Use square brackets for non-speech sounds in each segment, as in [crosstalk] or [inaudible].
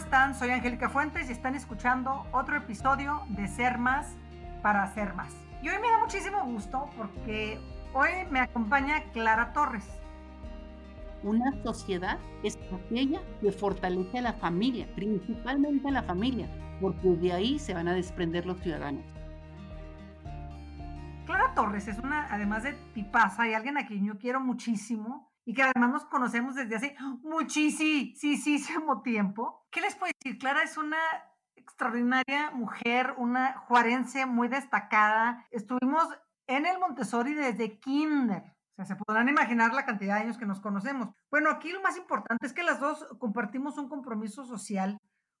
están? Soy Angélica Fuentes y están escuchando otro episodio de Ser Más para Ser Más. Y hoy me da muchísimo gusto porque hoy me acompaña Clara Torres. Una sociedad es aquella que fortalece a la familia, principalmente a la familia, porque de ahí se van a desprender los ciudadanos. Clara Torres es una, además de tipaza y alguien a quien yo quiero muchísimo, y que además nos conocemos desde hace muchísimo tiempo. ¿Qué les puedo decir? Clara es una extraordinaria mujer, una juarense muy destacada. Estuvimos en el Montessori desde kinder. O sea, se podrán imaginar la cantidad de años que nos conocemos. Bueno, aquí lo más importante es que las dos compartimos un compromiso social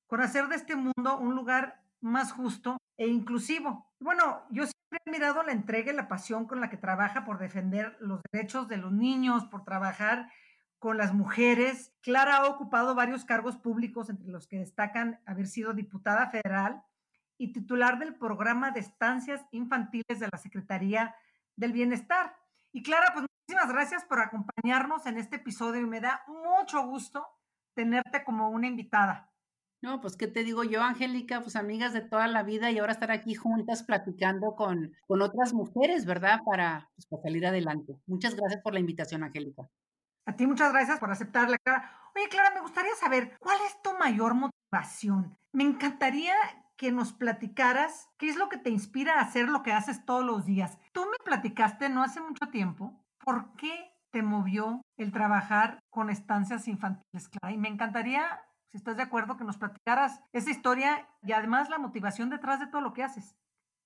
con hacer de este mundo un lugar más justo e inclusivo. Bueno, yo siempre he mirado la entrega y la pasión con la que trabaja por defender los derechos de los niños, por trabajar con las mujeres. Clara ha ocupado varios cargos públicos, entre los que destacan haber sido diputada federal y titular del programa de estancias infantiles de la Secretaría del Bienestar. Y Clara, pues muchísimas gracias por acompañarnos en este episodio y me da mucho gusto tenerte como una invitada. No, pues, ¿qué te digo yo, Angélica? Pues amigas de toda la vida y ahora estar aquí juntas platicando con, con otras mujeres, ¿verdad? Para, pues, para salir adelante. Muchas gracias por la invitación, Angélica. A ti muchas gracias por aceptarla, Clara. Oye, Clara, me gustaría saber, ¿cuál es tu mayor motivación? Me encantaría que nos platicaras qué es lo que te inspira a hacer lo que haces todos los días. Tú me platicaste no hace mucho tiempo, ¿por qué te movió el trabajar con estancias infantiles, Clara? Y me encantaría si estás de acuerdo, que nos platicaras esa historia y además la motivación detrás de todo lo que haces.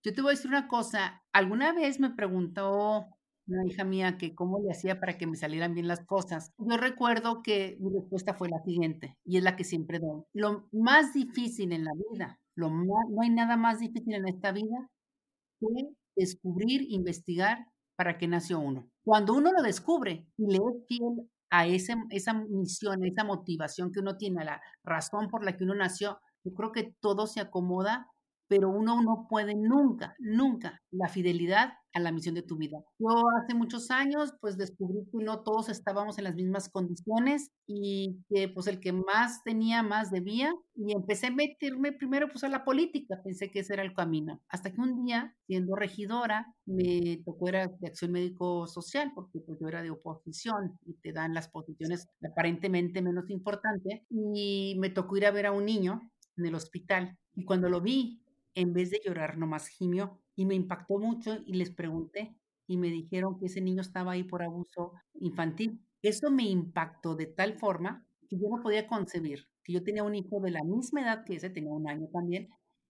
Yo te voy a decir una cosa. Alguna vez me preguntó una hija mía que cómo le hacía para que me salieran bien las cosas. Yo recuerdo que mi respuesta fue la siguiente, y es la que siempre doy. Lo más difícil en la vida, lo no hay nada más difícil en esta vida que descubrir, investigar para qué nació uno. Cuando uno lo descubre y le es fiel a ese, esa misión, a esa motivación que uno tiene, a la razón por la que uno nació, yo creo que todo se acomoda pero uno no puede nunca, nunca la fidelidad a la misión de tu vida. Yo hace muchos años pues descubrí que no todos estábamos en las mismas condiciones y que pues el que más tenía más debía y empecé a meterme primero pues a la política, pensé que ese era el camino. Hasta que un día, siendo regidora, me tocó era de acción médico social porque pues yo era de oposición y te dan las posiciones aparentemente menos importantes y me tocó ir a ver a un niño en el hospital y cuando lo vi en vez de llorar nomás gimió y me impactó mucho y les pregunté y me dijeron que ese niño estaba ahí por abuso infantil. Eso me impactó de tal forma que yo no podía concebir que yo tenía un hijo de la misma edad que ese, tenía un año también,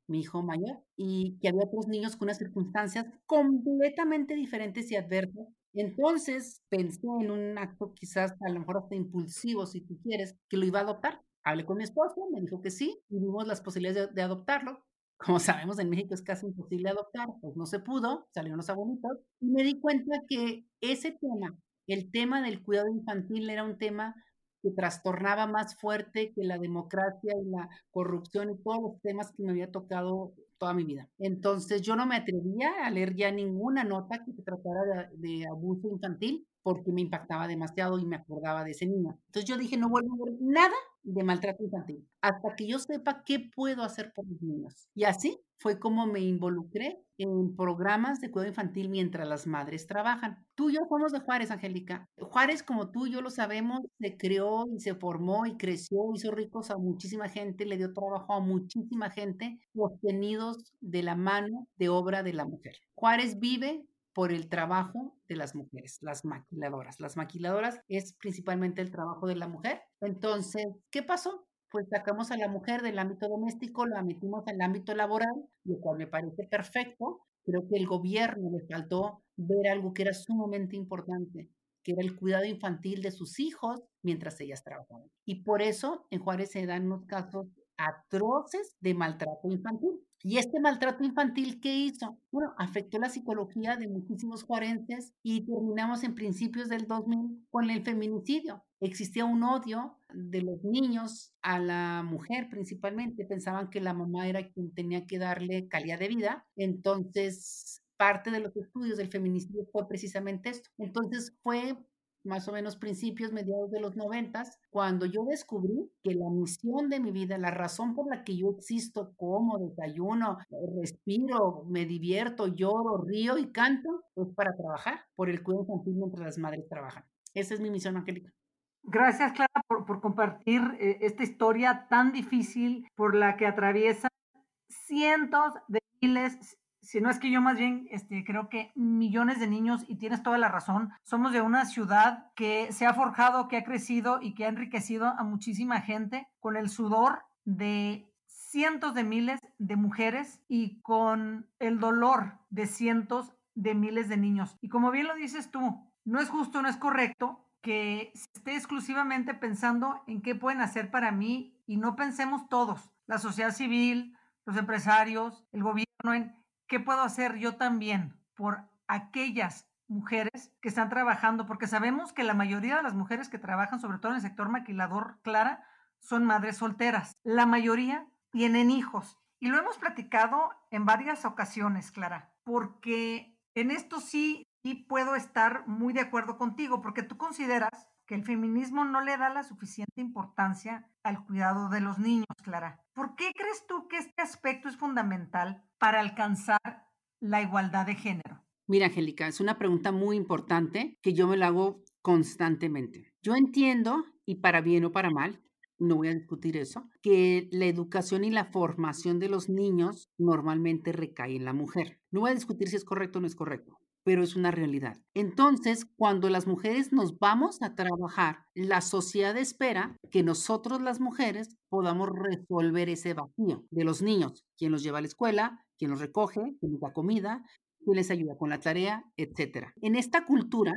mi hijo mayor, y que había otros niños con unas circunstancias completamente diferentes y adversas. Entonces pensé en un acto quizás a lo mejor hasta impulsivo, si tú quieres, que lo iba a adoptar. Hablé con mi esposo, me dijo que sí, y vimos las posibilidades de, de adoptarlo como sabemos en México es casi imposible adoptar, pues no se pudo, salieron los abuelitos, y me di cuenta que ese tema, el tema del cuidado infantil era un tema que trastornaba más fuerte que la democracia y la corrupción y todos los temas que me había tocado toda mi vida. Entonces yo no me atrevía a leer ya ninguna nota que se tratara de, de abuso infantil porque me impactaba demasiado y me acordaba de ese niño. Entonces yo dije, no vuelvo a ver nada de maltrato infantil hasta que yo sepa qué puedo hacer por los niños. Y así fue como me involucré en programas de cuidado infantil mientras las madres trabajan. Tú y yo somos de Juárez, Angélica. Juárez, como tú y yo lo sabemos, se creó y se formó y creció, hizo ricos a muchísima gente, le dio trabajo a muchísima gente, sostenidos de la mano de obra de la mujer. Juárez vive por el trabajo de las mujeres, las maquiladoras. Las maquiladoras es principalmente el trabajo de la mujer. Entonces, ¿qué pasó? Pues sacamos a la mujer del ámbito doméstico, la metimos en el ámbito laboral, lo cual me parece perfecto. Creo que el gobierno le faltó ver algo que era sumamente importante, que era el cuidado infantil de sus hijos mientras ellas trabajaban. Y por eso en Juárez se dan unos casos atroces de maltrato infantil. ¿Y este maltrato infantil qué hizo? Bueno, afectó la psicología de muchísimos juarenses y terminamos en principios del 2000 con el feminicidio. Existía un odio de los niños a la mujer principalmente. Pensaban que la mamá era quien tenía que darle calidad de vida. Entonces, parte de los estudios del feminicidio fue precisamente esto. Entonces, fue más o menos principios, mediados de los noventas, cuando yo descubrí que la misión de mi vida, la razón por la que yo existo, como desayuno, respiro, me divierto, lloro, río y canto, es para trabajar por el cuidado infantil mientras las madres trabajan. Esa es mi misión, Angélica. Gracias, Clara, por, por compartir eh, esta historia tan difícil por la que atraviesa cientos de miles, si no es que yo más bien este, creo que millones de niños, y tienes toda la razón, somos de una ciudad que se ha forjado, que ha crecido y que ha enriquecido a muchísima gente con el sudor de cientos de miles de mujeres y con el dolor de cientos de miles de niños. Y como bien lo dices tú, no es justo, no es correcto que se esté exclusivamente pensando en qué pueden hacer para mí y no pensemos todos, la sociedad civil, los empresarios, el gobierno, en qué puedo hacer yo también por aquellas mujeres que están trabajando, porque sabemos que la mayoría de las mujeres que trabajan, sobre todo en el sector maquilador, Clara, son madres solteras. La mayoría tienen hijos. Y lo hemos platicado en varias ocasiones, Clara, porque en esto sí, sí puedo estar muy de acuerdo contigo, porque tú consideras que el feminismo no le da la suficiente importancia al cuidado de los niños, Clara. ¿Por qué crees tú que este aspecto es fundamental para alcanzar la igualdad de género? Mira, Angélica, es una pregunta muy importante que yo me la hago constantemente. Yo entiendo, y para bien o para mal, no voy a discutir eso, que la educación y la formación de los niños normalmente recae en la mujer. No voy a discutir si es correcto o no es correcto pero es una realidad. Entonces, cuando las mujeres nos vamos a trabajar, la sociedad espera que nosotros las mujeres podamos resolver ese vacío de los niños, quién los lleva a la escuela, quién los recoge, quién les da comida, quién les ayuda con la tarea, etc. En esta cultura,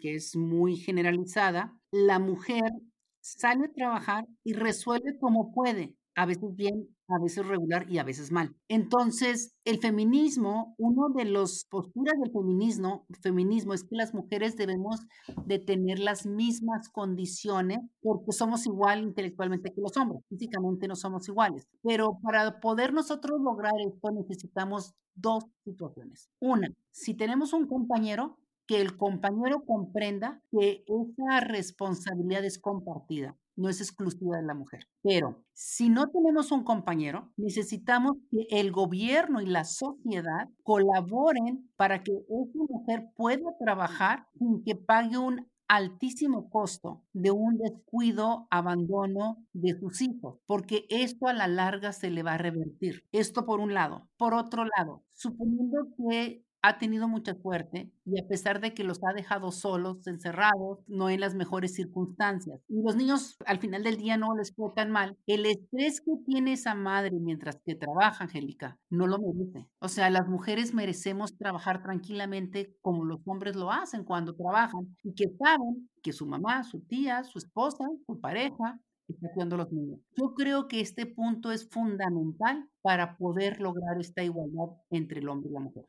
que es muy generalizada, la mujer sale a trabajar y resuelve como puede, a veces bien, a veces regular y a veces mal. Entonces, el feminismo, uno de los posturas del feminismo, feminismo es que las mujeres debemos de tener las mismas condiciones porque somos igual intelectualmente que los hombres, físicamente no somos iguales. Pero para poder nosotros lograr esto necesitamos dos situaciones. Una, si tenemos un compañero, que el compañero comprenda que esa responsabilidad es compartida no es exclusiva de la mujer. Pero si no tenemos un compañero, necesitamos que el gobierno y la sociedad colaboren para que esa mujer pueda trabajar sin que pague un altísimo costo de un descuido, abandono de sus hijos, porque esto a la larga se le va a revertir. Esto por un lado. Por otro lado, suponiendo que ha tenido mucha suerte y a pesar de que los ha dejado solos, encerrados, no en las mejores circunstancias. Y los niños al final del día no les fue tan mal. El estrés que tiene esa madre mientras que trabaja, Angélica, no lo merece. O sea, las mujeres merecemos trabajar tranquilamente como los hombres lo hacen cuando trabajan y que saben que su mamá, su tía, su esposa, su pareja está cuidando los niños. Yo creo que este punto es fundamental para poder lograr esta igualdad entre el hombre y la mujer.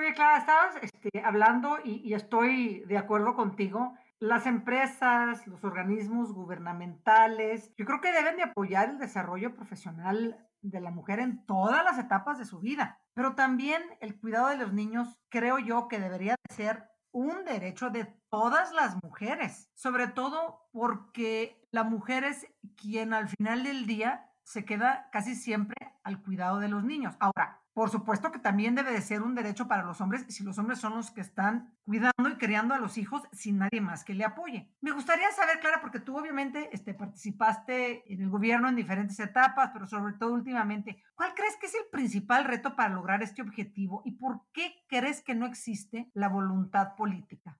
Oye, Clara, estabas este, hablando y, estoy de acuerdo contigo. Las empresas, los organismos gubernamentales, yo creo que deben de apoyar el desarrollo profesional de la mujer en todas las etapas de su vida. Pero también el cuidado de los niños, creo yo que debería ser un derecho de todas las mujeres, sobre todo porque la mujer es quien al final del día se queda casi siempre al cuidado de los niños. Ahora, por supuesto que también debe de ser un derecho para los hombres si los hombres son los que están cuidando y criando a los hijos sin nadie más que le apoye. Me gustaría saber, Clara, porque tú obviamente este, participaste en el gobierno en diferentes etapas, pero sobre todo últimamente, ¿cuál crees que es el principal reto para lograr este objetivo y por qué crees que no existe la voluntad política?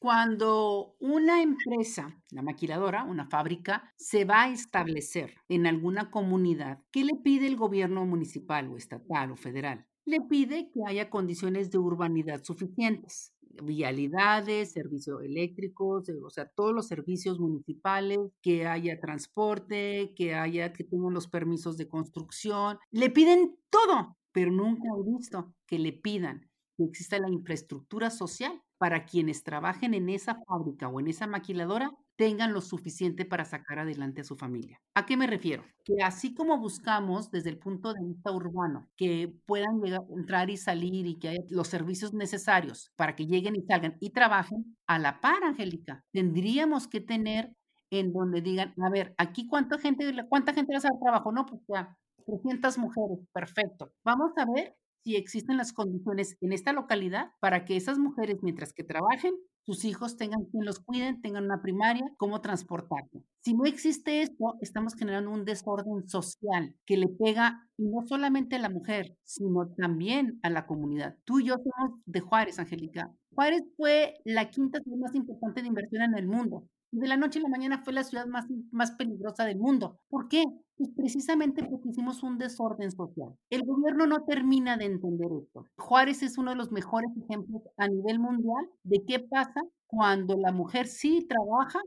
Cuando una empresa, la maquiladora, una fábrica, se va a establecer en alguna comunidad, ¿qué le pide el gobierno municipal o estatal o federal? Le pide que haya condiciones de urbanidad suficientes, vialidades, servicios eléctricos, o sea, todos los servicios municipales, que haya transporte, que haya, que tengan los permisos de construcción. Le piden todo, pero nunca he visto que le pidan que exista la infraestructura social para quienes trabajen en esa fábrica o en esa maquiladora tengan lo suficiente para sacar adelante a su familia. ¿A qué me refiero? Que así como buscamos desde el punto de vista urbano que puedan llegar, entrar y salir y que haya los servicios necesarios para que lleguen y salgan y trabajen, a la par, Angélica, tendríamos que tener en donde digan, a ver, aquí cuánta gente, cuánta gente va a hacer trabajo, no, pues ya, 300 mujeres, perfecto. Vamos a ver si existen las condiciones en esta localidad para que esas mujeres, mientras que trabajen, sus hijos tengan quien los cuiden, tengan una primaria, cómo transportarse. Si no existe esto, estamos generando un desorden social que le pega y no solamente a la mujer, sino también a la comunidad. Tú y yo somos de Juárez, Angélica. Juárez fue la quinta ciudad más importante de inversión en el mundo. De la noche a la mañana fue la ciudad más, más peligrosa del mundo. ¿Por qué? Pues precisamente porque hicimos un desorden social. El gobierno no termina de entender esto. Juárez es uno de los mejores ejemplos a nivel mundial de qué pasa cuando la mujer sí trabaja,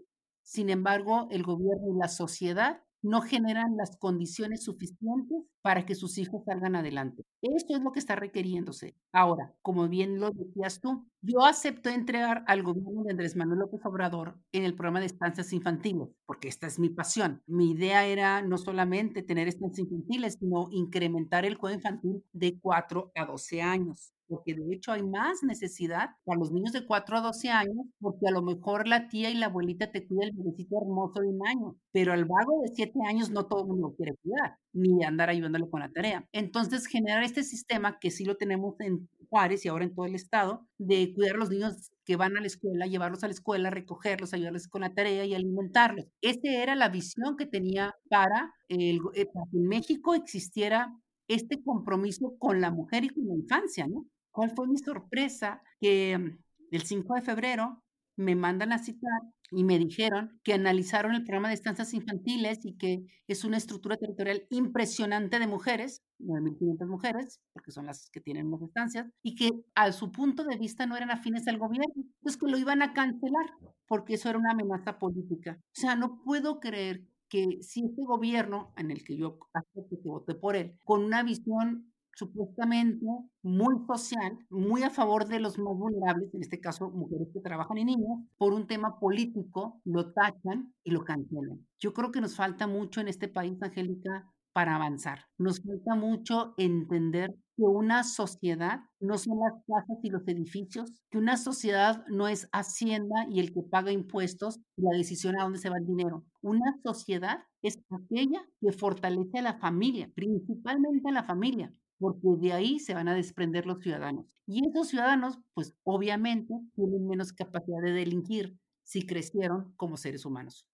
sin embargo, el gobierno y la sociedad no generan las condiciones suficientes para que sus hijos salgan adelante. Esto es lo que está requiriéndose. Ahora, como bien lo decías tú, yo acepto entregar al gobierno de Andrés Manuel López Obrador en el programa de estancias infantiles, porque esta es mi pasión. Mi idea era no solamente tener estancias infantiles, sino incrementar el juego infantil de 4 a 12 años porque de hecho hay más necesidad para los niños de 4 a 12 años, porque a lo mejor la tía y la abuelita te cuida el bebecito hermoso de un año, pero al vago de 7 años no todo el mundo lo quiere cuidar, ni andar ayudándole con la tarea. Entonces, generar este sistema que sí lo tenemos en Juárez y ahora en todo el estado, de cuidar a los niños que van a la escuela, llevarlos a la escuela, recogerlos, ayudarles con la tarea y alimentarlos. Esa era la visión que tenía para, el, eh, para que en México existiera este compromiso con la mujer y con la infancia, ¿no? ¿Cuál fue mi sorpresa? Que mm, el 5 de febrero me mandan a citar y me dijeron que analizaron el programa de estancias infantiles y que es una estructura territorial impresionante de mujeres, 9.500 mujeres, porque son las que tienen más estancias, y que a su punto de vista no eran afines al gobierno, pues que lo iban a cancelar, porque eso era una amenaza política. O sea, no puedo creer que si este gobierno, en el que yo acepto que voté por él, con una visión supuestamente muy social, muy a favor de los más vulnerables, en este caso mujeres que trabajan y niños, por un tema político, lo tachan y lo cancelan. Yo creo que nos falta mucho en este país, Angélica, para avanzar. Nos falta mucho entender que una sociedad no son las casas y los edificios, que una sociedad no es Hacienda y el que paga impuestos y la decisión a dónde se va el dinero. Una sociedad es aquella que fortalece a la familia, principalmente a la familia porque de ahí se van a desprender los ciudadanos. Y esos ciudadanos, pues obviamente, tienen menos capacidad de delinquir si crecieron como seres humanos.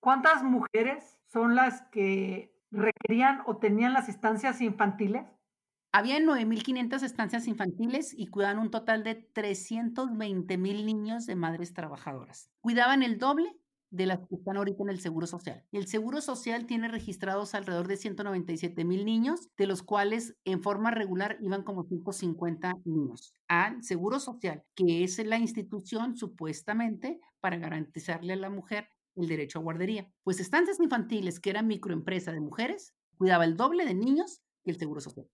¿Cuántas mujeres son las que requerían o tenían las estancias infantiles? Había 9.500 estancias infantiles y cuidaban un total de 320.000 niños de madres trabajadoras. Cuidaban el doble de las que están ahorita en el Seguro Social. El Seguro Social tiene registrados alrededor de 197 mil niños, de los cuales en forma regular iban como 150 niños al Seguro Social, que es la institución supuestamente para garantizarle a la mujer el derecho a guardería. Pues estancias infantiles, que era microempresa de mujeres, cuidaba el doble de niños que el Seguro Social.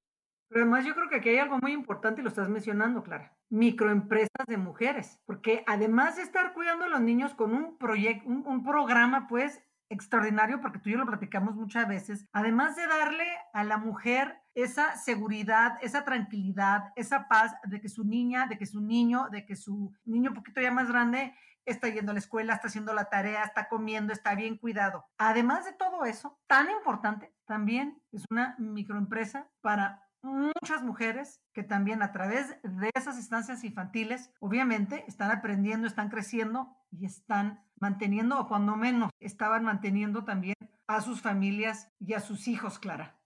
Pero además yo creo que aquí hay algo muy importante y lo estás mencionando, Clara. Microempresas de mujeres. Porque además de estar cuidando a los niños con un proyecto, un, programa pues extraordinario, porque tú y yo lo platicamos muchas veces, además de darle a la mujer esa seguridad, esa tranquilidad, esa paz de que su niña, de que su niño, de que su niño un poquito ya más grande está yendo a la escuela, está haciendo la tarea, está comiendo, está bien cuidado. Además de todo eso, tan importante, también es una microempresa para muchas mujeres que también a través de esas instancias infantiles, obviamente, están aprendiendo, están creciendo y están manteniendo, o cuando menos, estaban manteniendo también a sus familias y a sus hijos, Clara.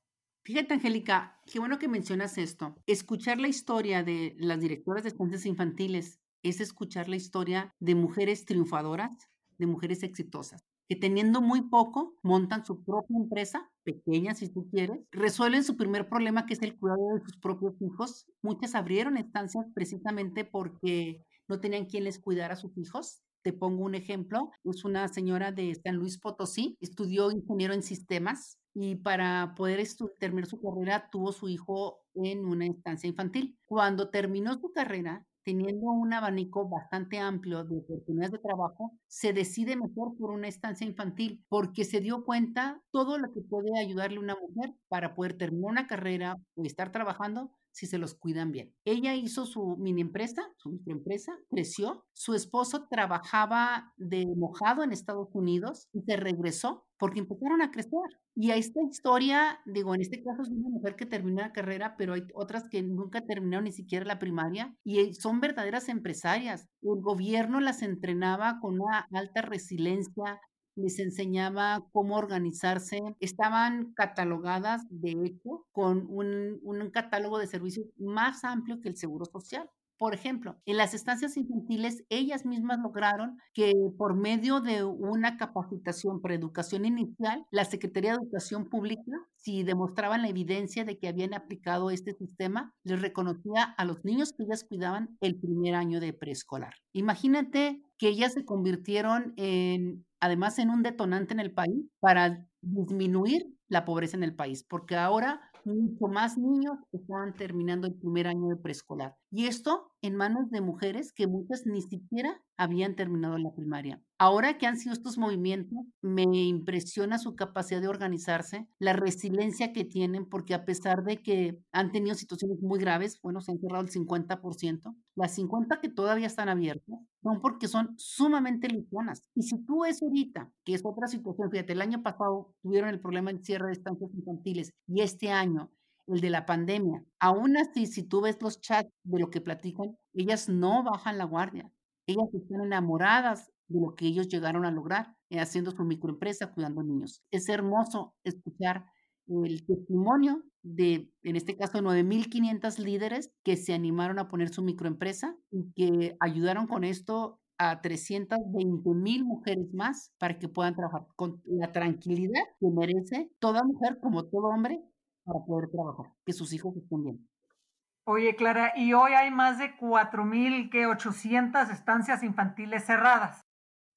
Fíjate, Angélica, qué bueno que mencionas esto. Escuchar la historia de las directoras de estancias infantiles es escuchar la historia de mujeres triunfadoras, de mujeres exitosas que teniendo muy poco montan su propia empresa, pequeña si tú quieres, resuelven su primer problema que es el cuidado de sus propios hijos. Muchas abrieron estancias precisamente porque no tenían quien les cuidara a sus hijos. Te pongo un ejemplo, es una señora de San Luis Potosí, estudió ingeniero en sistemas y para poder terminar su carrera tuvo su hijo en una estancia infantil. Cuando terminó su carrera, teniendo un abanico bastante amplio de oportunidades de trabajo, se decide mejor por una estancia infantil, porque se dio cuenta todo lo que puede ayudarle una mujer para poder terminar una carrera o estar trabajando si se los cuidan bien. Ella hizo su mini empresa, su microempresa, creció. Su esposo trabajaba de mojado en Estados Unidos y se regresó porque empezaron a crecer. Y a esta historia, digo, en este caso es una mujer que terminó la carrera, pero hay otras que nunca terminaron ni siquiera la primaria y son verdaderas empresarias. El gobierno las entrenaba con una alta resiliencia, les enseñaba cómo organizarse. Estaban catalogadas, de hecho, con un, un catálogo de servicios más amplio que el Seguro Social. Por ejemplo, en las estancias infantiles, ellas mismas lograron que por medio de una capacitación para educación inicial, la Secretaría de Educación Pública, si demostraban la evidencia de que habían aplicado este sistema, les reconocía a los niños que ellas cuidaban el primer año de preescolar. Imagínate que ellas se convirtieron en, además, en un detonante en el país para disminuir la pobreza en el país, porque ahora mucho más niños estaban terminando el primer año de preescolar. Y esto en manos de mujeres que muchas ni siquiera habían terminado la primaria. Ahora que han sido estos movimientos, me impresiona su capacidad de organizarse, la resiliencia que tienen, porque a pesar de que han tenido situaciones muy graves, bueno, se han cerrado el 50%, las 50 que todavía están abiertas son porque son sumamente luchonas. Y si tú ves ahorita, que es otra situación, fíjate, el año pasado tuvieron el problema del cierre de estancias infantiles y este año el de la pandemia. Aún así, si tú ves los chats de lo que platican, ellas no bajan la guardia. Ellas están enamoradas de lo que ellos llegaron a lograr eh, haciendo su microempresa cuidando niños. Es hermoso escuchar el testimonio de, en este caso, 9.500 líderes que se animaron a poner su microempresa y que ayudaron con esto a 320 mil mujeres más para que puedan trabajar con la tranquilidad que merece toda mujer como todo hombre para poder trabajar, que sus hijos estén bien. Oye, Clara, y hoy hay más de 4.800 estancias infantiles cerradas.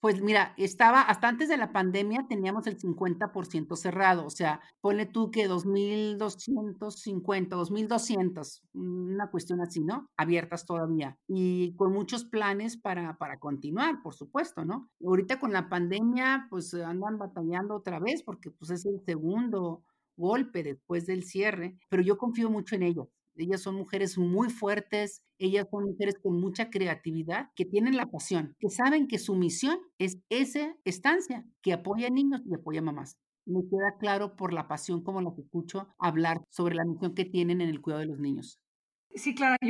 Pues mira, estaba, hasta antes de la pandemia teníamos el 50% cerrado, o sea, ponle tú que 2.250, 2.200, una cuestión así, ¿no? Abiertas todavía y con muchos planes para, para continuar, por supuesto, ¿no? Ahorita con la pandemia, pues andan batallando otra vez porque pues es el segundo golpe después del cierre, pero yo confío mucho en ellas. Ellas son mujeres muy fuertes, ellas son mujeres con mucha creatividad, que tienen la pasión, que saben que su misión es esa estancia, que apoya a niños y apoya a mamás. Me queda claro por la pasión como las escucho hablar sobre la misión que tienen en el cuidado de los niños. Sí, claro, yo,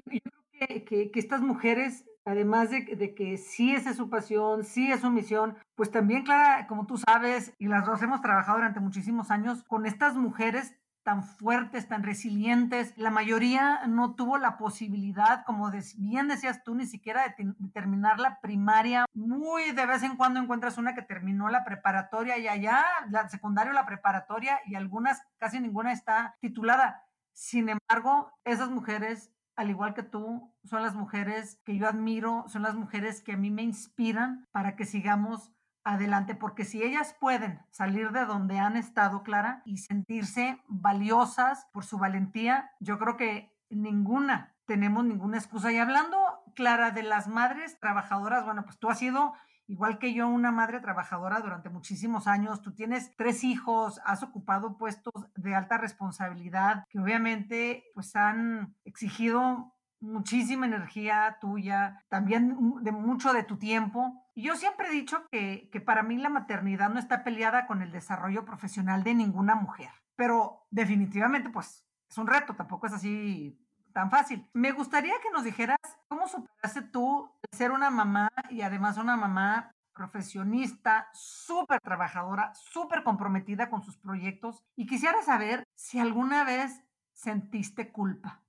creo que, que, estas mujeres además de, de, que sí es su pasión, sí es su misión, pues también, Clara, como tú sabes, y las dos hemos trabajado durante muchísimos años con estas mujeres tan fuertes, tan resilientes. La mayoría no tuvo la posibilidad, como bien decías tú, ni siquiera de, terminar la primaria. Muy de vez en cuando encuentras una que terminó la preparatoria y allá, la secundaria o la preparatoria, y algunas, casi ninguna está titulada. Sin embargo, esas mujeres al igual que tú, son las mujeres que yo admiro, son las mujeres que a mí me inspiran para que sigamos adelante, porque si ellas pueden salir de donde han estado, Clara, y sentirse valiosas por su valentía, yo creo que ninguna tenemos ninguna excusa. Y hablando, Clara, de las madres trabajadoras, bueno, pues tú has sido igual que yo, una madre trabajadora durante muchísimos años, tú tienes tres hijos, has ocupado puestos de alta responsabilidad que obviamente pues han exigido muchísima energía tuya, también de mucho de tu tiempo. Y yo siempre he dicho que, que para mí la maternidad no está peleada con el desarrollo profesional de ninguna mujer, pero definitivamente pues es un reto, tampoco es así tan fácil. Me gustaría que nos dijeras cómo superaste tú ser una mamá y además una mamá profesionista, súper trabajadora, súper comprometida con sus proyectos y quisiera saber si alguna vez sentiste culpa.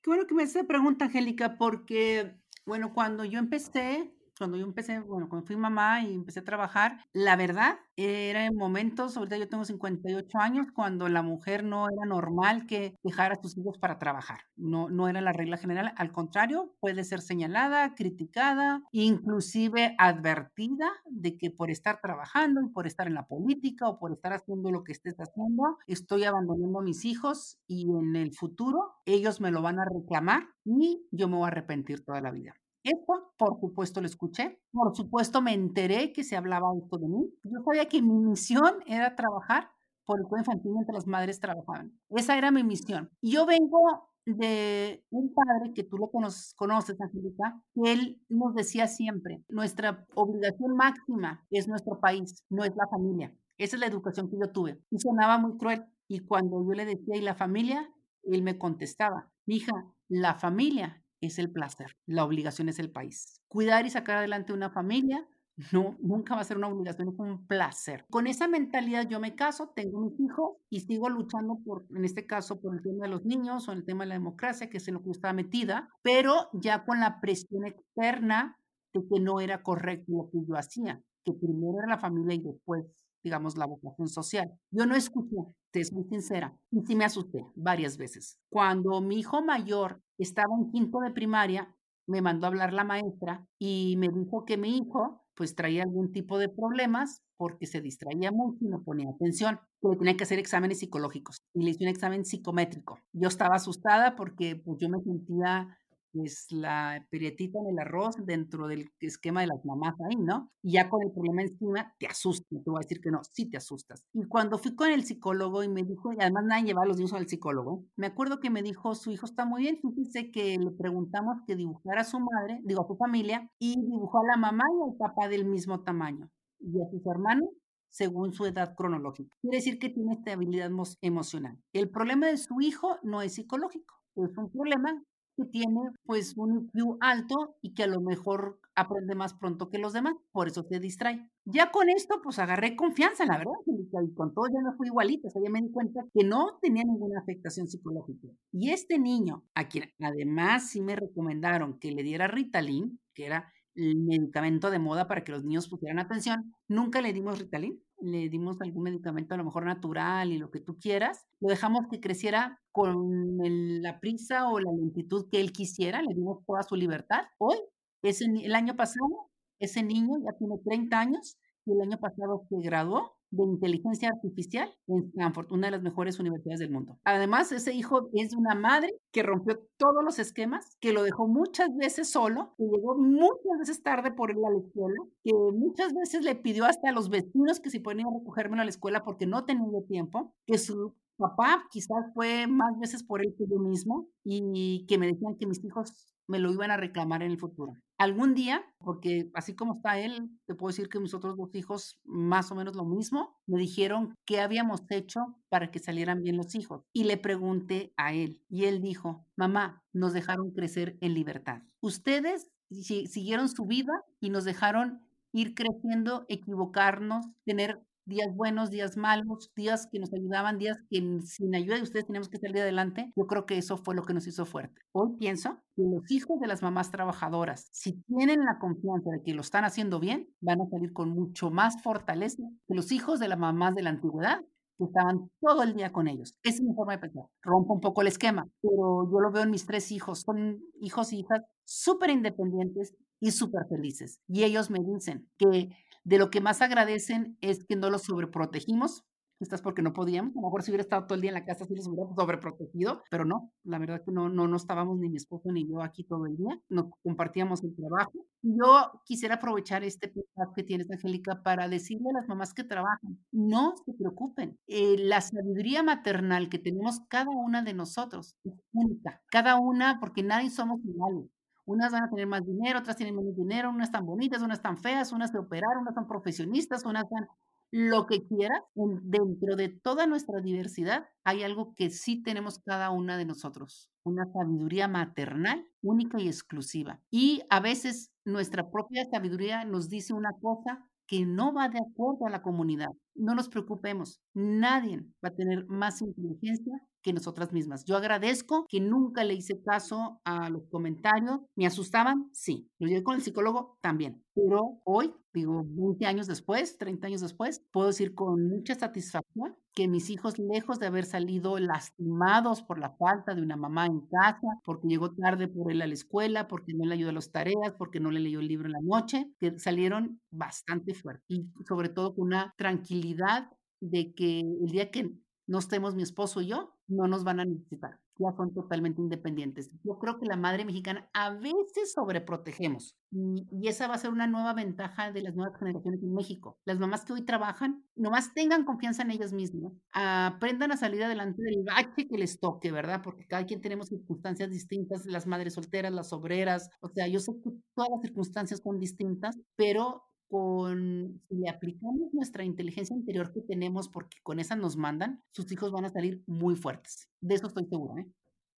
Qué bueno que me hace pregunta, Angélica, porque, bueno, cuando yo empecé, cuando yo empecé, bueno, cuando fui mamá y empecé a trabajar, la verdad era en momentos, ahorita yo tengo 58 años, cuando la mujer no era normal que dejara a sus hijos para trabajar. No, no era la regla general. Al contrario, puede ser señalada, criticada, inclusive advertida de que por estar trabajando y por estar en la política o por estar haciendo lo que estés haciendo, estoy abandonando a mis hijos y en el futuro ellos me lo van a reclamar y yo me voy a arrepentir toda la vida. Esto, por supuesto, lo escuché. Por supuesto, me enteré que se hablaba esto de mí. Yo sabía que mi misión era trabajar por el cuidado infantil mientras las madres trabajaban. Esa era mi misión. Y yo vengo de un padre que tú lo conoces, conoces Angélica, que él nos decía siempre, nuestra obligación máxima es nuestro país, no es la familia. Esa es la educación que yo tuve. Y sonaba muy cruel. Y cuando yo le decía, ¿y la familia? Él me contestaba, hija, la familia es el placer, la obligación es el país. Cuidar y sacar adelante una familia [laughs] no, nunca va a ser una obligación, es un placer. Con esa mentalidad yo me caso, tengo mis hijos y sigo luchando por, en este caso, por el tema de los niños o el tema de la democracia, que es en lo que estaba metida, pero ya con la presión externa de que no era correcto lo que yo hacía, que primero era la familia y después digamos, la vocación social. Yo no escuché, te soy sincera, y sí me asusté varias veces. Cuando mi hijo mayor estaba en quinto de primaria, me mandó a hablar la maestra y me dijo que mi hijo pues traía algún tipo de problemas porque se distraía mucho y no ponía atención, que tenía que hacer exámenes psicológicos y le hice un examen psicométrico. Yo estaba asustada porque pues, yo me sentía pues la perietita en el arroz dentro del esquema de las mamás ahí, ¿no? Y ya con el problema encima, te asustas, te voy a decir que no, sí te asustas. Y cuando fui con el psicólogo y me dijo, y además nadie lleva a los niños al psicólogo, me acuerdo que me dijo, su hijo está muy bien, fíjese que le preguntamos que dibujara a su madre, digo, a su familia, y dibujó a la mamá y al papá del mismo tamaño, y a sus hermanos según su edad cronológica. Quiere decir que tiene estabilidad emocional. El problema de su hijo no es psicológico, es un problema que tiene pues un IQ alto y que a lo mejor aprende más pronto que los demás, por eso se distrae. Ya con esto pues agarré confianza, la verdad, y con todo ya no fui igualita, o sea, ya me di cuenta que no tenía ninguna afectación psicológica. Y este niño, a quien además sí me recomendaron que le diera Ritalin, que era el medicamento de moda para que los niños pusieran atención, nunca le dimos Ritalin, le dimos algún medicamento a lo mejor natural y lo que tú quieras, lo dejamos que creciera con la prisa o la lentitud que él quisiera, le dimos toda su libertad. Hoy, ese, el año pasado, ese niño ya tiene 30 años y el año pasado se graduó de inteligencia artificial en Stanford, una de las mejores universidades del mundo. Además, ese hijo es una madre que rompió todos los esquemas, que lo dejó muchas veces solo, que llegó muchas veces tarde por ir a la escuela, que muchas veces le pidió hasta a los vecinos que se ponían a recogerme a la escuela porque no tenía tiempo, que su papá quizás fue más veces por él que yo mismo y que me decían que mis hijos me lo iban a reclamar en el futuro. Algún día, porque así como está él, te puedo decir que mis otros dos hijos más o menos lo mismo, me dijeron qué habíamos hecho para que salieran bien los hijos. Y le pregunté a él y él dijo, mamá, nos dejaron crecer en libertad. Ustedes siguieron su vida y nos dejaron ir creciendo, equivocarnos, tener días buenos, días malos, días que nos ayudaban, días que sin ayuda de ustedes tenemos que salir adelante. Yo creo que eso fue lo que nos hizo fuerte. Hoy pienso que los hijos de las mamás trabajadoras, si tienen la confianza de que lo están haciendo bien, van a salir con mucho más fortaleza que los hijos de las mamás de la antigüedad que estaban todo el día con ellos. Es mi forma de pensar. Rompo un poco el esquema, pero yo lo veo en mis tres hijos. Son hijos y hijas súper independientes y súper felices. Y ellos me dicen que de lo que más agradecen es que no los sobreprotegimos, quizás porque no podíamos, a lo mejor si hubiera estado todo el día en la casa, sí los hubiera sobreprotegido, pero no, la verdad que no, no, no estábamos ni mi esposo ni yo aquí todo el día, nos compartíamos el trabajo. Yo quisiera aprovechar este podcast que tienes, Angélica, para decirle a las mamás que trabajan, no se preocupen, eh, la sabiduría maternal que tenemos cada una de nosotros es única, cada una, porque nadie somos iguales. Unas van a tener más dinero, otras tienen menos dinero, unas están bonitas, unas están feas, unas se operaron, unas son profesionistas, unas están lo que quieras. Dentro de toda nuestra diversidad hay algo que sí tenemos cada una de nosotros, una sabiduría maternal única y exclusiva. Y a veces nuestra propia sabiduría nos dice una cosa que no va de acuerdo a la comunidad. No nos preocupemos, nadie va a tener más inteligencia que nosotras mismas. Yo agradezco que nunca le hice caso a los comentarios. ¿Me asustaban? Sí. Lo llevé con el psicólogo también. Pero hoy, digo, 20 años después, 30 años después, puedo decir con mucha satisfacción que mis hijos, lejos de haber salido lastimados por la falta de una mamá en casa, porque llegó tarde por él a la escuela, porque no le ayudó a las tareas, porque no le leyó el libro en la noche, que salieron bastante fuertes y sobre todo con una tranquilidad de que el día que no estemos mi esposo y yo, no nos van a necesitar, ya son totalmente independientes. Yo creo que la madre mexicana a veces sobreprotegemos y, y esa va a ser una nueva ventaja de las nuevas generaciones en México. Las mamás que hoy trabajan, nomás tengan confianza en ellas mismas, aprendan a salir adelante del bache que les toque, ¿verdad? Porque cada quien tenemos circunstancias distintas, las madres solteras, las obreras, o sea, yo sé que todas las circunstancias son distintas, pero con, si le aplicamos nuestra inteligencia interior que tenemos, porque con esa nos mandan, sus hijos van a salir muy fuertes. De eso estoy segura. ¿eh?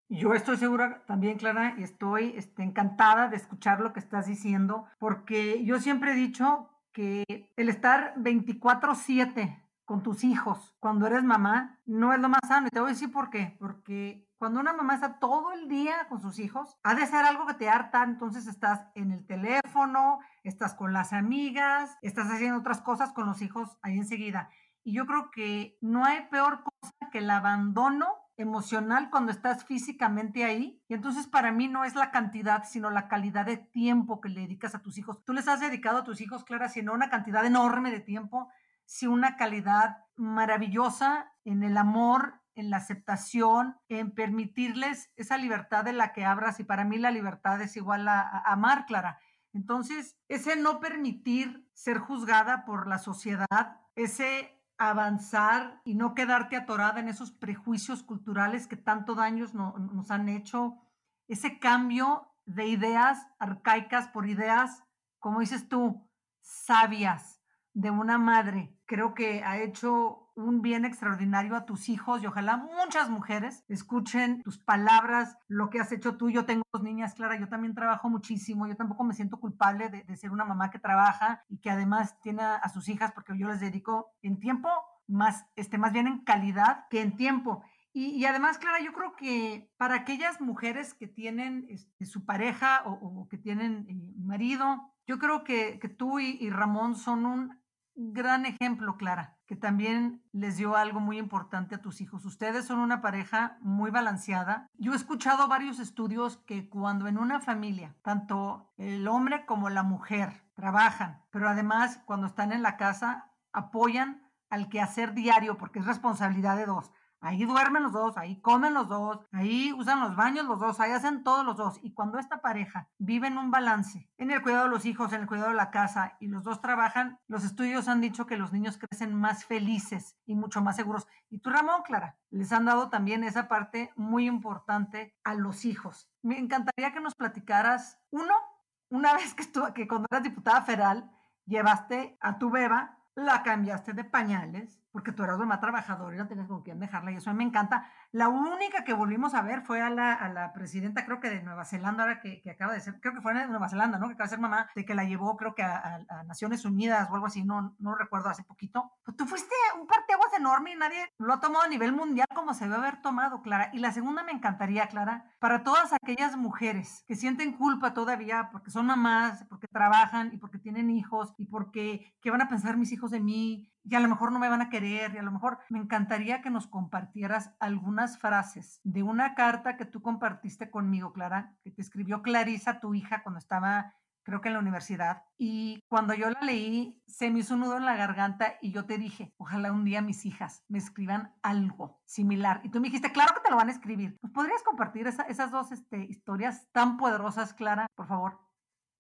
Yo estoy segura también, Clara, y estoy este, encantada de escuchar lo que estás diciendo, porque yo siempre he dicho que el estar 24/7 con tus hijos cuando eres mamá no es lo más sano. Y te voy a decir por qué. Porque cuando una mamá está todo el día con sus hijos, ha de ser algo que te harta, entonces estás en el teléfono, estás con las amigas, estás haciendo otras cosas con los hijos ahí enseguida. Y yo creo que no hay peor cosa que el abandono emocional cuando estás físicamente ahí. Y entonces para mí no es la cantidad, sino la calidad de tiempo que le dedicas a tus hijos. Tú les has dedicado a tus hijos, Clara, sino una cantidad enorme de tiempo, si una calidad maravillosa en el amor, en la aceptación, en permitirles esa libertad de la que abras y para mí la libertad es igual a, a amar, Clara. Entonces, ese no permitir ser juzgada por la sociedad, ese avanzar y no quedarte atorada en esos prejuicios culturales que tanto daños no, nos han hecho, ese cambio de ideas arcaicas por ideas, como dices tú, sabias de una madre, creo que ha hecho un bien extraordinario a tus hijos y ojalá muchas mujeres escuchen tus palabras, lo que has hecho tú. Yo tengo dos niñas, Clara, yo también trabajo muchísimo, yo tampoco me siento culpable de, ser una mamá que trabaja y que además tiene a, sus hijas porque yo les dedico en tiempo más, este, más bien en calidad que en tiempo. Y, además, Clara, yo creo que para aquellas mujeres que tienen este, su pareja o, que tienen eh, marido, yo creo que, tú y Ramón son un gran ejemplo, Clara, que también les dio algo muy importante a tus hijos. Ustedes son una pareja muy balanceada. Yo he escuchado varios estudios que cuando en una familia, tanto el hombre como la mujer trabajan, pero además cuando están en la casa, apoyan al quehacer diario, porque es responsabilidad de dos. Ahí duermen los dos, ahí comen los dos, ahí usan los baños los dos, ahí hacen todos los dos. Y cuando esta pareja vive en un balance, en el cuidado de los hijos, en el cuidado de la casa, y los dos trabajan, los estudios han dicho que los niños crecen más felices y mucho más seguros. Y tú, Ramón, Clara, les han dado también esa parte muy importante a los hijos. Me encantaría que nos platicaras, uno, una [laughs] vez que, estuvo, que cuando eras diputada federal, llevaste a tu beba, la cambiaste de pañales, porque tú eras mamá trabajadora y no tenías con quién dejarla y eso a mí me encanta. La única que volvimos a ver fue a la, a la presidenta, creo que de Nueva Zelanda, ahora que, que, acaba de ser, creo que fue en Nueva Zelanda, ¿no? Que acaba de ser mamá, de que la llevó, creo que a, a, Naciones Unidas o algo así, no, no recuerdo, hace poquito. Pues tú fuiste un parteaguas enorme y nadie lo ha tomado a nivel mundial como se debe haber tomado, Clara. Y la segunda me encantaría, Clara, para todas aquellas mujeres que sienten culpa todavía porque son mamás, porque trabajan y porque tienen hijos y porque, ¿qué van a pensar mis hijos de mí? y a lo mejor no me van a querer y a lo mejor me encantaría que nos compartieras algunas frases de una carta que tú compartiste conmigo, Clara, que te escribió Clarisa, tu hija, cuando estaba creo que en la universidad. Y cuando yo la leí, se me hizo un nudo en la garganta y yo te dije, ojalá un día mis hijas me escriban algo similar. Y tú me dijiste, claro que te lo van a escribir. ¿Nos podrías compartir esas dos este, historias tan poderosas, Clara, por favor?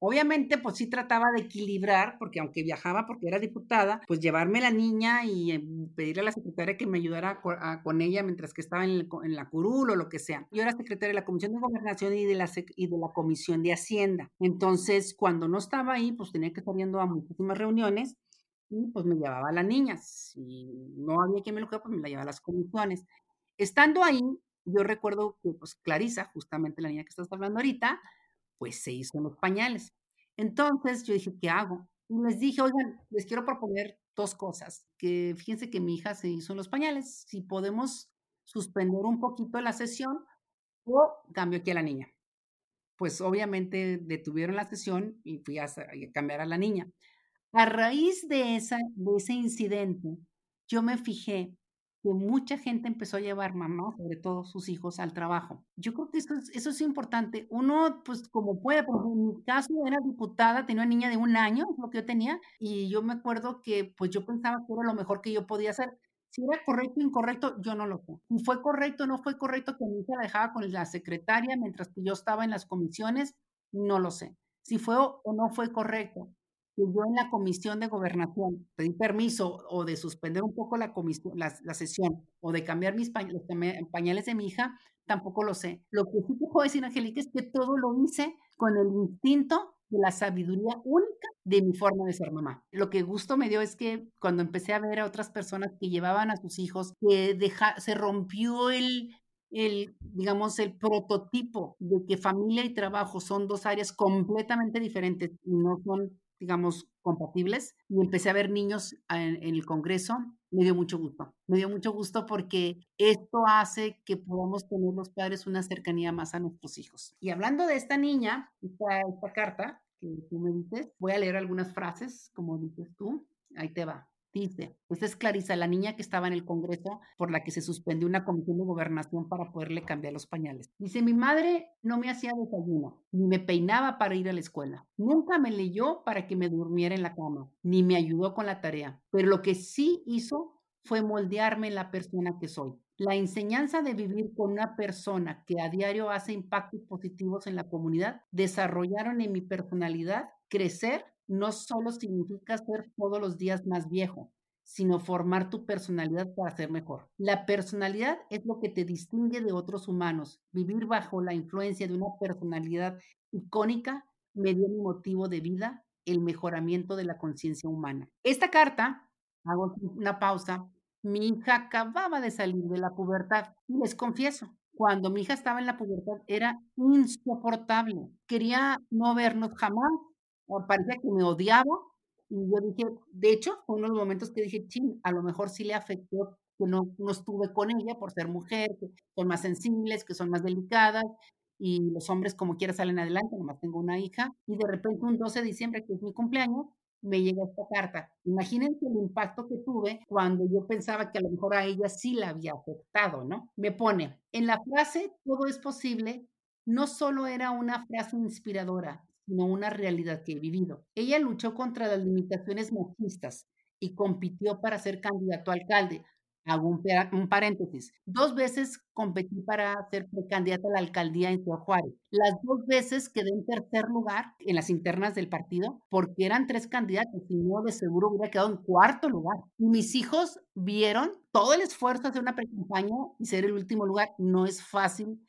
Obviamente, pues sí trataba de equilibrar, porque aunque viajaba porque era diputada, pues llevarme la niña y eh, pedirle a la secretaria que me ayudara con ella mientras que estaba en, la curul o lo que sea. Yo era secretaria de la Comisión de Gobernación y de la, Comisión de Hacienda. Entonces, cuando no estaba ahí, pues tenía que estar yendo a muchísimas reuniones y pues me llevaba a la niña. Si no había quien me lo quedara, pues me la llevaba a las comisiones. Estando ahí, yo recuerdo que pues Clarisa, justamente la niña que estás hablando ahorita, pues se hizo en los pañales. Entonces yo dije, ¿qué hago? Y les dije, oigan, les quiero proponer dos cosas, que fíjense que mi hija se hizo en los pañales, si podemos suspender un poquito la sesión o cambio aquí a la niña. Pues obviamente detuvieron la sesión y fui a, cambiar a la niña. A raíz de, esa, de ese incidente, yo me fijé que mucha gente empezó a llevar mamá, sobre todo sus hijos, al trabajo. Yo creo que eso es, eso es importante. Uno, pues como puede, por en mi caso era diputada, tenía una niña de un año, lo que yo tenía, y yo me acuerdo que pues yo pensaba que era lo mejor que yo podía hacer. Si era correcto o incorrecto, yo no lo sé. Si fue correcto o no fue correcto que mi hija la dejaba con la secretaria mientras que yo estaba en las comisiones, no lo sé. Si fue o no fue correcto yo en la comisión de gobernación pedí permiso o de suspender un poco la, comisión, la, sesión o de cambiar mis pañales, pañales de mi hija, tampoco lo sé. Lo que sí te puedo decir, Angélica, es que todo lo hice con el instinto de la sabiduría única de mi forma de ser mamá. Lo que gusto me dio es que cuando empecé a ver a otras personas que llevaban a sus hijos, que se rompió el, el, digamos, el prototipo de que familia y trabajo son dos áreas completamente diferentes y no son, digamos, compatibles. Y empecé a ver niños en, el Congreso me dio mucho gusto. Me dio mucho gusto porque esto hace que podamos tener los padres una cercanía más a nuestros hijos. Y hablando de esta niña, esta, esta carta que tú me dices, voy a leer algunas frases, como dices tú. Ahí te va. Dice, esta es Clarisa, la niña que estaba en el Congreso por la que se suspendió una comisión de gobernación para poderle cambiar los pañales. Dice, mi madre no me hacía desayuno, ni me peinaba para ir a la escuela. Nunca me leyó para que me durmiera en la cama, ni me ayudó con la tarea. Pero lo que sí hizo fue moldearme la persona que soy. La enseñanza de vivir con una persona que a diario hace impactos positivos en la comunidad desarrollaron en mi personalidad crecer no solo significa ser todos los días más viejo, sino formar tu personalidad para ser mejor. La personalidad es lo que te distingue de otros humanos. Vivir bajo la influencia de una personalidad icónica me dio mi motivo de vida, el mejoramiento de la conciencia humana. Esta carta, hago una pausa, mi hija acababa de salir de la pubertad y les confieso, cuando mi hija estaba en la pubertad era insoportable. Quería no vernos jamás, parecía que me odiaba. Y yo dije, de hecho, fue uno de los momentos que dije, ching, a lo mejor sí le afectó que no, no estuve con ella por ser mujer, que son más sensibles, que son más delicadas, y los hombres como quiera salen adelante, nomás tengo una hija, y de repente un 12 de diciembre, que es mi cumpleaños, me llega esta carta. Imagínense el impacto que tuve cuando yo pensaba que a lo mejor a ella sí la había afectado, ¿no? Me pone, en la frase todo es posible, no solo era una frase inspiradora, sino una realidad que he vivido. Ella luchó contra las limitaciones machistas y compitió para ser candidato a alcalde. Hago un, paréntesis. Dos veces competí para ser candidata a la alcaldía en Ciudad Juárez. Las dos veces quedé en tercer lugar en las internas del partido porque eran tres candidatos y yo de seguro hubiera quedado en cuarto lugar. Y mis hijos vieron todo el esfuerzo de hacer una pre-campaña y ser el último lugar. No es fácil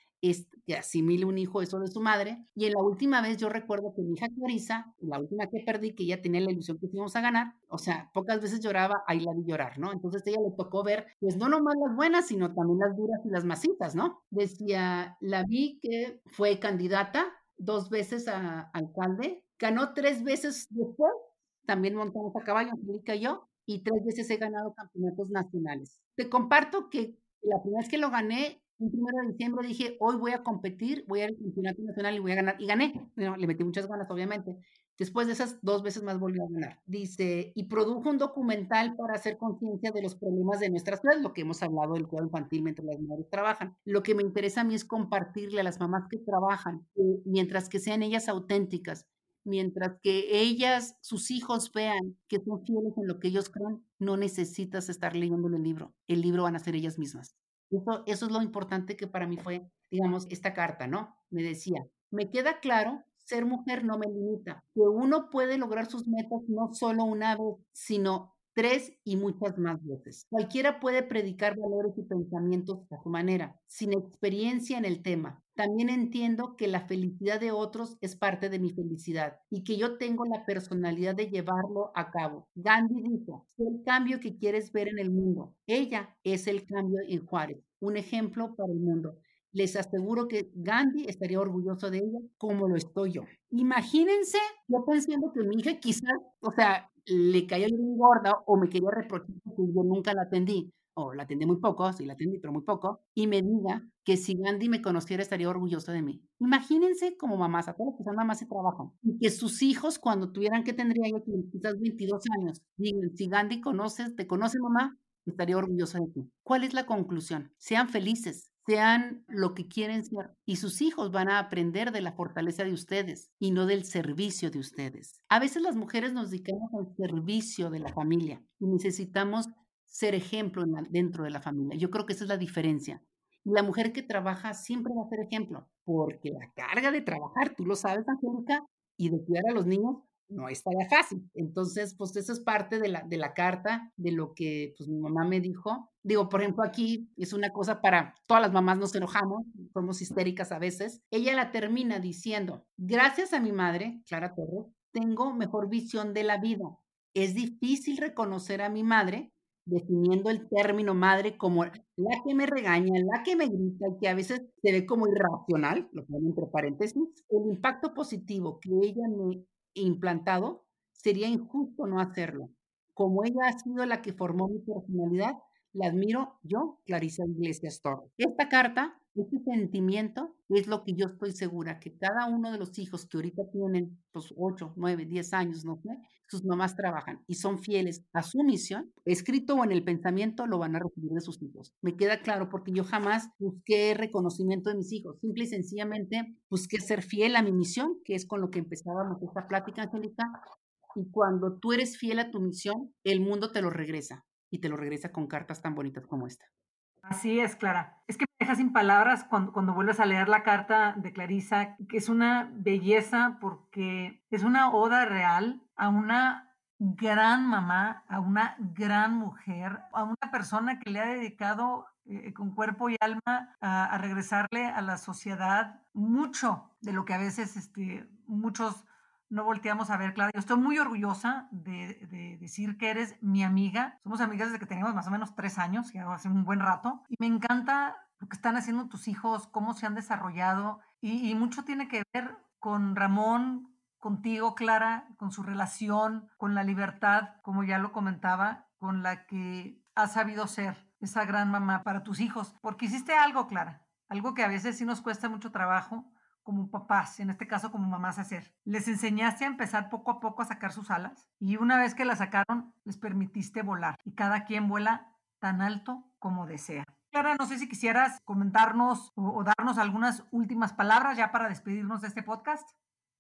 que asimile un hijo eso de su madre. Y en la última vez yo recuerdo que mi hija Clarisa, la última que perdí, que ella tenía la ilusión que íbamos a ganar, o sea, pocas veces lloraba, ahí la vi llorar, ¿no? Entonces ella le tocó ver, pues no nomás las buenas, sino también las duras y las masitas, ¿no? Decía, la vi que fue candidata dos veces a alcalde, ganó tres veces después, también montamos a caballo, Angélica y yo, y tres veces he ganado campeonatos nacionales. Te comparto que la primera vez que lo gané, un primero de diciembre dije, hoy voy a competir, voy a ir al campeonato nacional y voy a ganar. Y gané. le metí muchas ganas, obviamente. Después de esas dos veces más volvió a ganar. Dice, y produjo un documental para hacer conciencia de los problemas de nuestras ciudades, lo que hemos hablado del cuidado infantil mientras las mujeres trabajan. Lo que me interesa a mí es compartirle a las mamás que trabajan, mientras que sean ellas auténticas, mientras que ellas, sus hijos vean que son fieles en lo que ellos creen, no necesitas estar leyendo el libro. El libro van a ser ellas mismas. Eso, eso es lo importante que para mí fue, digamos, esta carta, ¿no? Me decía, me queda claro, ser mujer no me limita, que uno puede lograr sus metas no solo una vez, sino tres y muchas más veces. Cualquiera puede predicar valores y pensamientos a su manera, sin experiencia en el tema. También entiendo que la felicidad de otros es parte de mi felicidad y que yo tengo la personalidad de llevarlo a cabo. Gandhi dijo, el cambio que quieres ver en el mundo. Ella es el cambio en Juárez, un ejemplo para el mundo. Les aseguro que Gandhi estaría orgulloso de ella como lo estoy yo. Imagínense, yo pensando que mi hija quizás, o sea, le caía muy gorda o me quería reprochar que yo nunca la atendí, o la atendí muy poco, sí la atendí, pero muy poco, y me diga que si Gandhi me conociera estaría orgulloso de mí. Imagínense como mamás, a todas las que son mamás y trabajan, y que sus hijos cuando tuvieran que tendría yo quizás 22 años, digan, si Gandhi conoces, te conoce mamá, estaría orgullosa de ti. ¿Cuál es la conclusión? Sean felices, sean lo que quieren ser y sus hijos van a aprender de la fortaleza de ustedes y no del servicio de ustedes. A veces las mujeres nos dedicamos al servicio de la familia y necesitamos ser ejemplo dentro de la familia. Yo creo que esa es la diferencia. La mujer que trabaja siempre va a ser ejemplo, porque la carga de trabajar, tú lo sabes, Angélica, y de cuidar a los niños, no estaría fácil. Entonces, pues eso es parte de la, de la carta, de lo que pues mi mamá me dijo. Digo, por ejemplo, aquí es una cosa para todas las mamás nos enojamos, somos histéricas a veces. Ella la termina diciendo, gracias a mi madre, Clara Torres, tengo mejor visión de la vida. Es difícil reconocer a mi madre definiendo el término madre como la que me regaña, la que me grita y que a veces se ve como irracional, lo pongo entre paréntesis, el impacto positivo que ella me implantado, sería injusto no hacerlo. Como ella ha sido la que formó mi personalidad, la admiro yo, Clarisa Iglesias Torres. Esta carta, este sentimiento, es lo que yo estoy segura que cada uno de los hijos que ahorita tienen, pues 8, 9, 10 años, no sé, sus mamás trabajan y son fieles a su misión, escrito o en el pensamiento, lo van a recibir de sus hijos. Me queda claro porque yo jamás busqué reconocimiento de mis hijos, simple y sencillamente busqué ser fiel a mi misión, que es con lo que empezábamos esta plática, Angélica, y cuando tú eres fiel a tu misión, el mundo te lo regresa y te lo regresa con cartas tan bonitas como esta. Así es, Clara. Es que me deja sin palabras cuando, cuando vuelves a leer la carta de Clarisa, que es una belleza porque es una oda real a una gran mamá, a una gran mujer, a una persona que le ha dedicado eh, con cuerpo y alma a, a, regresarle a la sociedad mucho de lo que a veces este, muchos no volteamos a ver, Clara. Yo estoy muy orgullosa de, decir que eres mi amiga. Somos amigas desde que teníamos más o menos tres años, ya hace un buen rato. Y me encanta lo que están haciendo tus hijos, cómo se han desarrollado. Y, mucho tiene que ver con Ramón, contigo, Clara, con su relación, con la libertad, como ya lo comentaba, con la que has sabido ser esa gran mamá para tus hijos. Porque hiciste algo, Clara, algo que a veces sí nos cuesta mucho trabajo, como papás, en este caso como mamás, hacer. Les enseñaste a empezar poco a poco a sacar sus alas y una vez que las sacaron, les permitiste volar y cada quien vuela tan alto como desea. Clara, no sé si quisieras comentarnos o, darnos algunas últimas palabras ya para despedirnos de este podcast.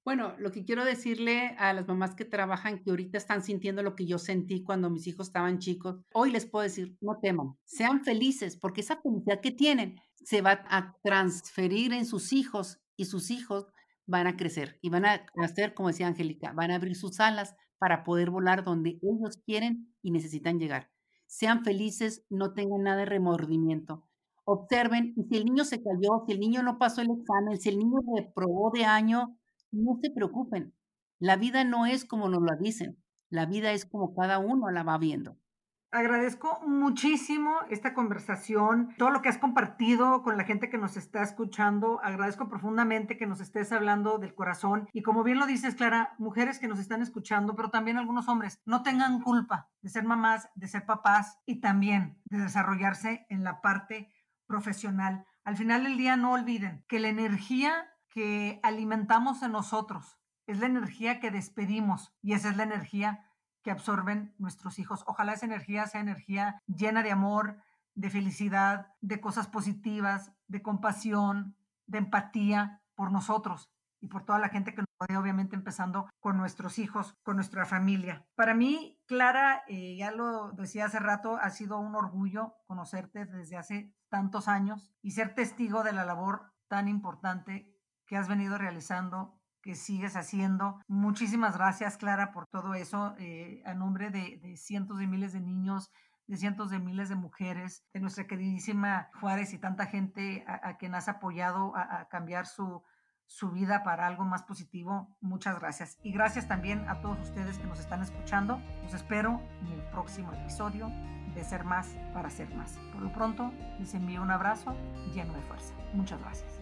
Bueno, lo que quiero decirle a las mamás que trabajan, que ahorita están sintiendo lo que yo sentí cuando mis hijos estaban chicos, hoy les puedo decir, no teman, sean felices, porque esa felicidad que tienen se va a transferir en sus hijos y sus hijos van a crecer y van a hacer, como decía Angélica, van a abrir sus alas para poder volar donde ellos quieren y necesitan llegar. Sean felices, no tengan nada de remordimiento. Observen, y si el niño se cayó, si el niño no pasó el examen, si el niño reprobó de año, no se preocupen. La vida no es como nos la dicen, la vida es como cada uno la va viendo. Agradezco muchísimo esta conversación, todo lo que has compartido con la gente que nos está escuchando. Agradezco profundamente que nos estés hablando del corazón. Y como bien lo dices, Clara, mujeres que nos están escuchando, pero también algunos hombres, no tengan culpa de ser mamás, de ser papás y también de desarrollarse en la parte profesional. Al final del día, no olviden que la energía que alimentamos en nosotros es la energía que despedimos y esa es la energía que absorben nuestros hijos. Ojalá esa energía sea energía llena de amor, de felicidad, de cosas positivas, de compasión, de empatía por nosotros y por toda la gente que nos rodea, obviamente empezando con nuestros hijos, con nuestra familia. Para mí, Clara, eh, ya lo decía hace rato, ha sido un orgullo conocerte desde hace tantos años y ser testigo de la labor tan importante que has venido realizando que sigues haciendo. Muchísimas gracias, Clara, por todo eso, eh, a nombre de, cientos de miles de niños, de cientos de miles de mujeres, de nuestra queridísima Juárez y tanta gente a, quien has apoyado a, cambiar su, su vida para algo más positivo. Muchas gracias. Y gracias también a todos ustedes que nos están escuchando. Los espero en el próximo episodio de Ser Más para Ser Más. Por lo pronto, les envío un abrazo lleno de fuerza. Muchas gracias.